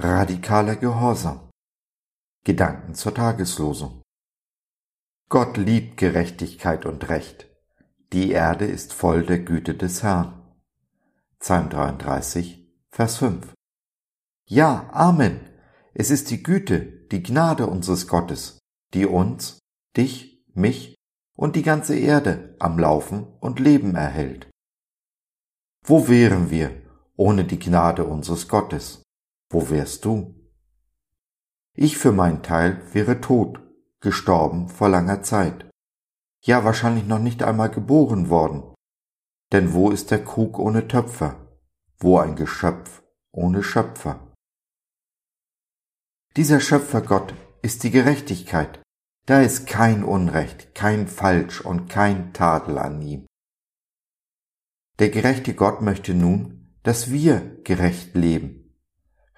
Radikaler Gehorsam. Gedanken zur Tageslosung. Gott liebt Gerechtigkeit und Recht. Die Erde ist voll der Güte des Herrn. Psalm 33, Vers 5. Ja, Amen. Es ist die Güte, die Gnade unseres Gottes, die uns, dich, mich und die ganze Erde am Laufen und Leben erhält. Wo wären wir ohne die Gnade unseres Gottes? Wo wärst du? Ich für meinen Teil wäre tot, gestorben vor langer Zeit. Ja, wahrscheinlich noch nicht einmal geboren worden. Denn wo ist der Krug ohne Töpfer? Wo ein Geschöpf ohne Schöpfer? Dieser Schöpfergott ist die Gerechtigkeit. Da ist kein Unrecht, kein Falsch und kein Tadel an ihm. Der gerechte Gott möchte nun, dass wir gerecht leben.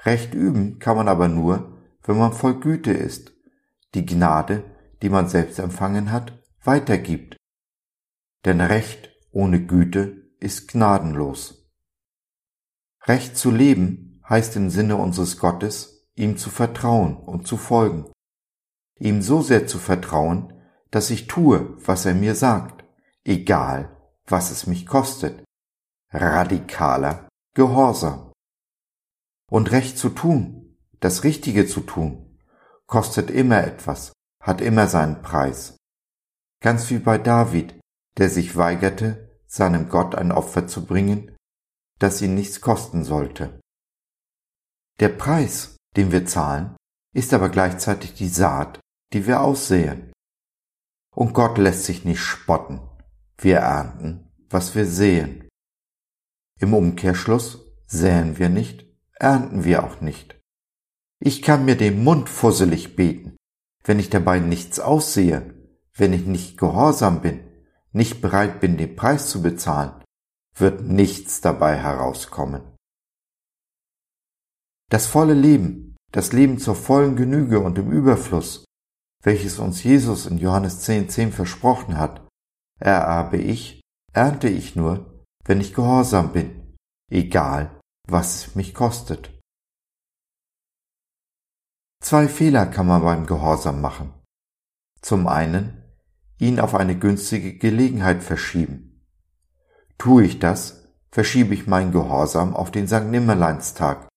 Recht üben kann man aber nur, wenn man voll Güte ist, die Gnade, die man selbst empfangen hat, weitergibt. Denn Recht ohne Güte ist gnadenlos. Recht zu leben heißt im Sinne unseres Gottes, ihm zu vertrauen und zu folgen. Ihm so sehr zu vertrauen, dass ich tue, was er mir sagt, egal was es mich kostet, radikaler Gehorsam. Und Recht zu tun, das Richtige zu tun, kostet immer etwas, hat immer seinen Preis. Ganz wie bei David, der sich weigerte, seinem Gott ein Opfer zu bringen, das ihn nichts kosten sollte. Der Preis, den wir zahlen, ist aber gleichzeitig die Saat, die wir aussehen. Und Gott lässt sich nicht spotten. Wir ernten, was wir sehen. Im Umkehrschluss säen wir nicht, ernten wir auch nicht. Ich kann mir den Mund fusselig beten, wenn ich dabei nichts aussehe, wenn ich nicht gehorsam bin, nicht bereit bin, den Preis zu bezahlen, wird nichts dabei herauskommen. Das volle Leben, das Leben zur vollen Genüge und im Überfluss, welches uns Jesus in Johannes 10, 10 versprochen hat, ererbe ich, ernte ich nur, wenn ich gehorsam bin, egal was es mich kostet. Zwei Fehler kann man beim Gehorsam machen. Zum einen, ihn auf eine günstige Gelegenheit verschieben. Tue ich das, verschiebe ich meinen Gehorsam auf den St. Nimmerleinstag,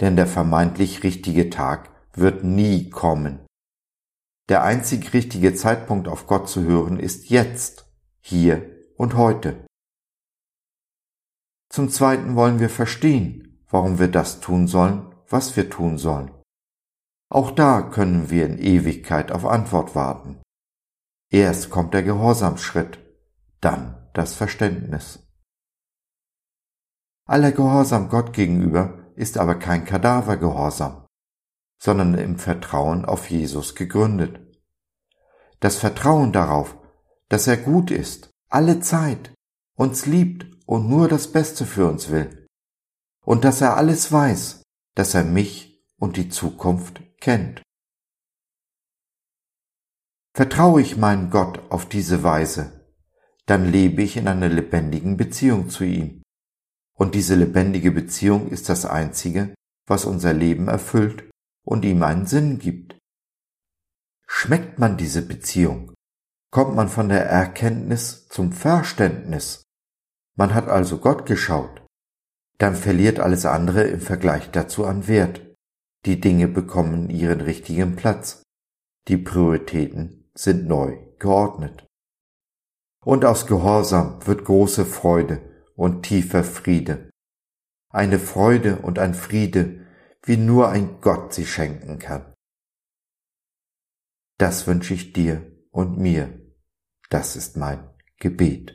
denn der vermeintlich richtige Tag wird nie kommen. Der einzig richtige Zeitpunkt auf Gott zu hören ist jetzt, hier und heute. Zum Zweiten wollen wir verstehen, warum wir das tun sollen, was wir tun sollen. Auch da können wir in Ewigkeit auf Antwort warten. Erst kommt der Gehorsamsschritt, dann das Verständnis. Aller Gehorsam Gott gegenüber ist aber kein Kadavergehorsam, sondern im Vertrauen auf Jesus gegründet. Das Vertrauen darauf, dass er gut ist, alle Zeit, uns liebt und nur das Beste für uns will. Und dass er alles weiß, dass er mich und die Zukunft kennt. Vertraue ich meinem Gott auf diese Weise, dann lebe ich in einer lebendigen Beziehung zu ihm. Und diese lebendige Beziehung ist das Einzige, was unser Leben erfüllt und ihm einen Sinn gibt. Schmeckt man diese Beziehung, kommt man von der Erkenntnis zum Verständnis man hat also Gott geschaut. Dann verliert alles andere im Vergleich dazu an Wert. Die Dinge bekommen ihren richtigen Platz. Die Prioritäten sind neu geordnet. Und aus Gehorsam wird große Freude und tiefer Friede. Eine Freude und ein Friede, wie nur ein Gott sie schenken kann. Das wünsche ich dir und mir. Das ist mein Gebet.